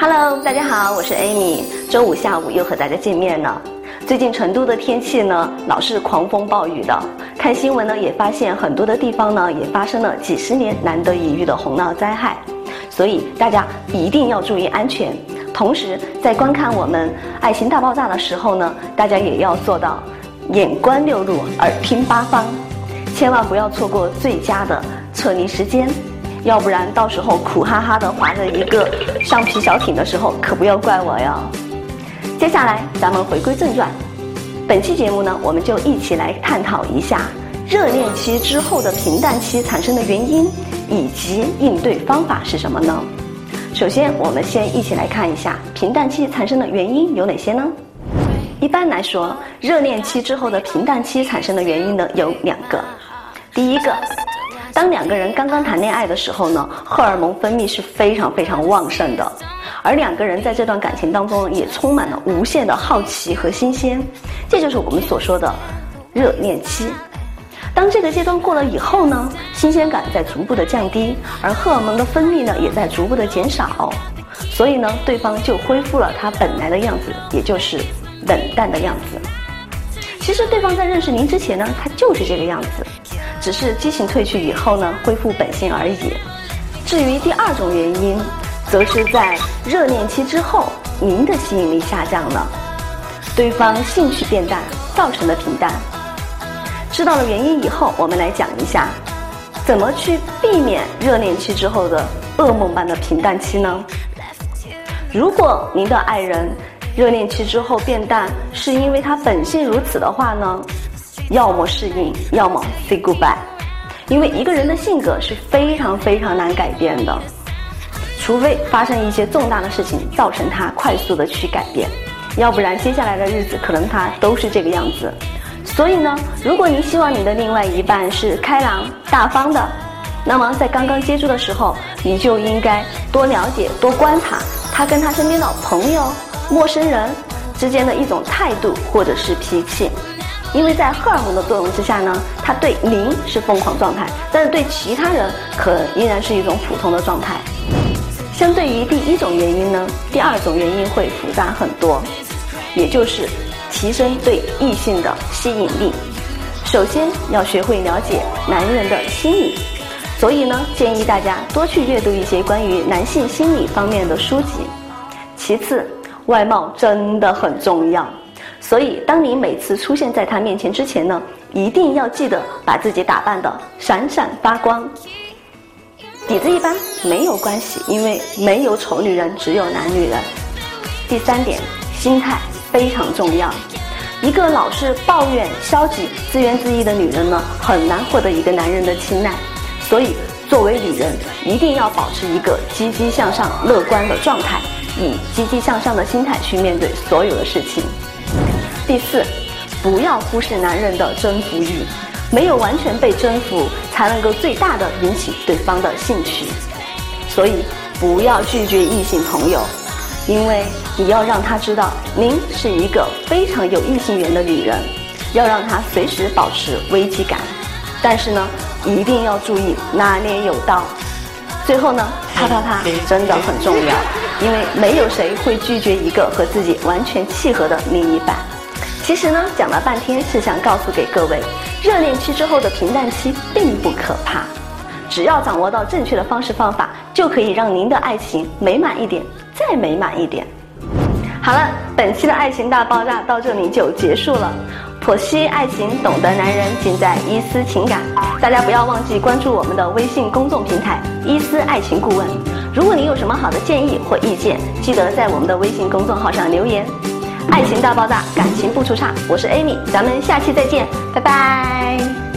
Hello，大家好，我是 Amy。周五下午又和大家见面了。最近成都的天气呢，老是狂风暴雨的。看新闻呢，也发现很多的地方呢，也发生了几十年难得一遇的洪涝灾害。所以大家一定要注意安全。同时，在观看我们《爱情大爆炸》的时候呢，大家也要做到眼观六路，耳听八方，千万不要错过最佳的撤离时间。要不然到时候苦哈哈的划着一个橡皮小艇的时候，可不要怪我哟。接下来咱们回归正传，本期节目呢，我们就一起来探讨一下热恋期之后的平淡期产生的原因以及应对方法是什么呢？首先，我们先一起来看一下平淡期产生的原因有哪些呢？一般来说，热恋期之后的平淡期产生的原因呢有两个，第一个。当两个人刚刚谈恋爱的时候呢，荷尔蒙分泌是非常非常旺盛的，而两个人在这段感情当中也充满了无限的好奇和新鲜，这就是我们所说的热恋期。当这个阶段过了以后呢，新鲜感在逐步的降低，而荷尔蒙的分泌呢也在逐步的减少，所以呢，对方就恢复了他本来的样子，也就是冷淡的样子。其实对方在认识您之前呢，他就是这个样子。只是激情褪去以后呢，恢复本性而已。至于第二种原因，则是在热恋期之后，您的吸引力下降了，对方兴趣变淡，造成的平淡。知道了原因以后，我们来讲一下，怎么去避免热恋期之后的噩梦般的平淡期呢？如果您的爱人热恋期之后变淡，是因为他本性如此的话呢？要么适应，要么 say goodbye，因为一个人的性格是非常非常难改变的，除非发生一些重大的事情造成他快速的去改变，要不然接下来的日子可能他都是这个样子。所以呢，如果您希望你的另外一半是开朗大方的，那么在刚刚接触的时候，你就应该多了解、多观察他跟他身边的朋友、陌生人之间的一种态度或者是脾气。因为在荷尔蒙的作用之下呢，他对您是疯狂状态，但是对其他人可依然是一种普通的状态。相对于第一种原因呢，第二种原因会复杂很多，也就是提升对异性的吸引力。首先要学会了解男人的心理，所以呢，建议大家多去阅读一些关于男性心理方面的书籍。其次，外貌真的很重要。所以，当你每次出现在他面前之前呢，一定要记得把自己打扮的闪闪发光。底子一般没有关系，因为没有丑女人，只有男女人。第三点，心态非常重要。一个老是抱怨、消极、自怨自艾的女人呢，很难获得一个男人的青睐。所以，作为女人，一定要保持一个积极向上、乐观的状态，以积极向上的心态去面对所有的事情。第四，不要忽视男人的征服欲，没有完全被征服，才能够最大的引起对方的兴趣。所以，不要拒绝异性朋友，因为你要让他知道您是一个非常有异性缘的女人，要让他随时保持危机感。但是呢，一定要注意拿捏有道。最后呢，啪啪啪真的很重要，因为没有谁会拒绝一个和自己完全契合的另一半。其实呢，讲了半天是想告诉给各位，热恋期之后的平淡期并不可怕，只要掌握到正确的方式方法，就可以让您的爱情美满一点，再美满一点。好了，本期的爱情大爆炸到这里就结束了。剖析爱情，懂得男人，尽在伊思情感。大家不要忘记关注我们的微信公众平台“伊思爱情顾问”。如果您有什么好的建议或意见，记得在我们的微信公众号上留言。爱情大爆炸，感情不出差。我是 Amy，咱们下期再见，拜拜。